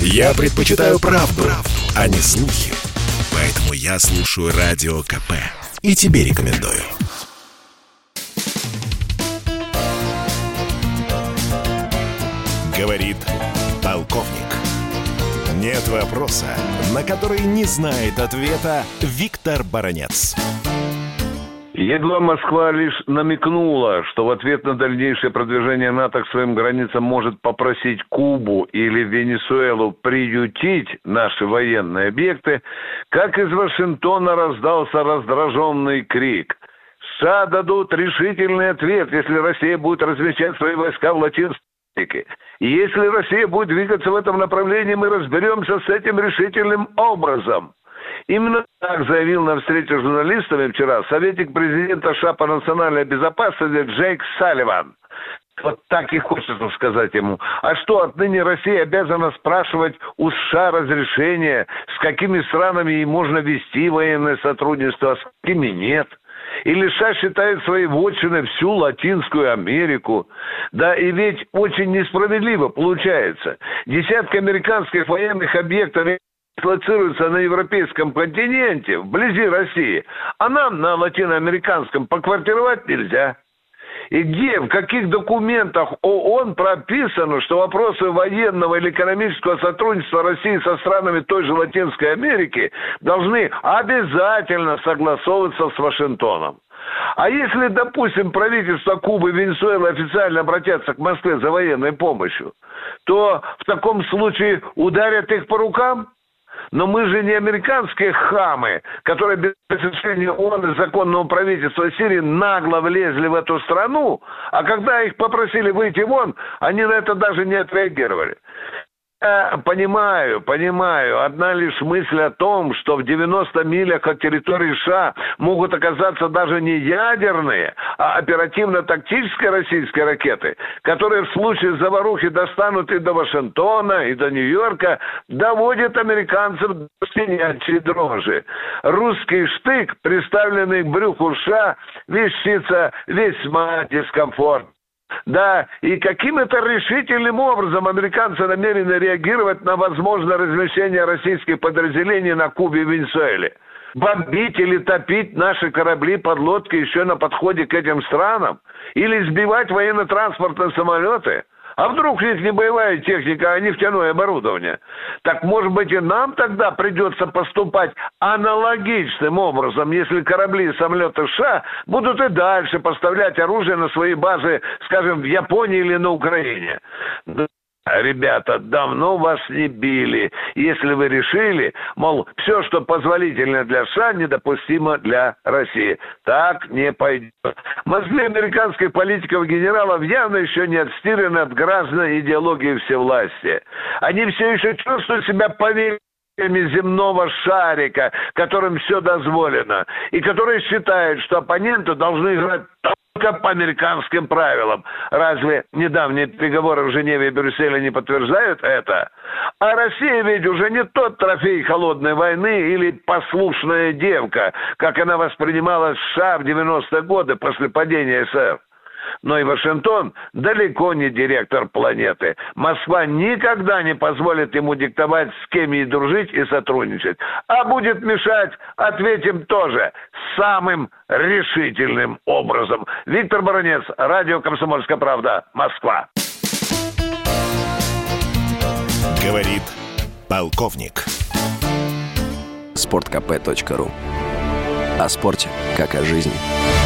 Я предпочитаю правду, правду, а не слухи. Поэтому я слушаю Радио КП. И тебе рекомендую. Говорит полковник. Нет вопроса, на который не знает ответа Виктор Баранец. Едва Москва лишь намекнула, что в ответ на дальнейшее продвижение НАТО к своим границам может попросить Кубу или Венесуэлу приютить наши военные объекты, как из Вашингтона раздался раздраженный крик. США дадут решительный ответ, если Россия будет размещать свои войска в Латинской Америке. И если Россия будет двигаться в этом направлении, мы разберемся с этим решительным образом. Именно так заявил на встрече с журналистами вчера советник президента США по национальной безопасности Джейк Салливан. Вот так и хочется сказать ему. А что, отныне Россия обязана спрашивать у США разрешение, с какими странами ей можно вести военное сотрудничество, а с какими нет? Или США считает своей вотчиной всю Латинскую Америку. Да и ведь очень несправедливо получается. Десятки американских военных объектов дислоцируется на европейском континенте, вблизи России, а нам на латиноамериканском поквартировать нельзя. И где, в каких документах ООН прописано, что вопросы военного или экономического сотрудничества России со странами той же Латинской Америки должны обязательно согласовываться с Вашингтоном? А если, допустим, правительство Кубы и Венесуэлы официально обратятся к Москве за военной помощью, то в таком случае ударят их по рукам? Но мы же не американские хамы, которые без разрешения ООН и законного правительства Сирии нагло влезли в эту страну, а когда их попросили выйти вон, они на это даже не отреагировали. Я понимаю, понимаю. Одна лишь мысль о том, что в 90 милях от территории США могут оказаться даже не ядерные, а оперативно-тактические российские ракеты, которые в случае заварухи достанут и до Вашингтона, и до Нью-Йорка, доводит американцев до щенячьей дрожи. Русский штык, приставленный к брюху США, вещица весьма дискомфортно. Да, и каким это решительным образом американцы намерены реагировать на возможное размещение российских подразделений на Кубе и Венесуэле? Бомбить или топить наши корабли, подлодки еще на подходе к этим странам? Или сбивать военно-транспортные самолеты? А вдруг них не боевая техника, а нефтяное оборудование? Так, может быть, и нам тогда придется поступать аналогичным образом, если корабли и самолеты США будут и дальше поставлять оружие на свои базы, скажем, в Японии или на Украине. Ребята, давно вас не били. Если вы решили, мол, все, что позволительно для США, недопустимо для России. Так не пойдет. Мозги американских политиков и генералов явно еще не отстирены от граждан идеологии всевластия. Они все еще чувствуют себя поверенными земного шарика, которым все дозволено, и которые считают, что оппоненты должны играть только по американским правилам. Разве недавние переговоры в Женеве и Брюсселе не подтверждают это? А Россия ведь уже не тот трофей холодной войны или послушная девка, как она воспринималась в США в 90-е годы после падения СССР. Но и Вашингтон далеко не директор планеты. Москва никогда не позволит ему диктовать, с кем ей дружить и сотрудничать. А будет мешать, ответим тоже, самым решительным образом. Виктор Баранец, Радио «Комсомольская правда», Москва. Говорит полковник. Спорткп.ру О спорте, как о жизни.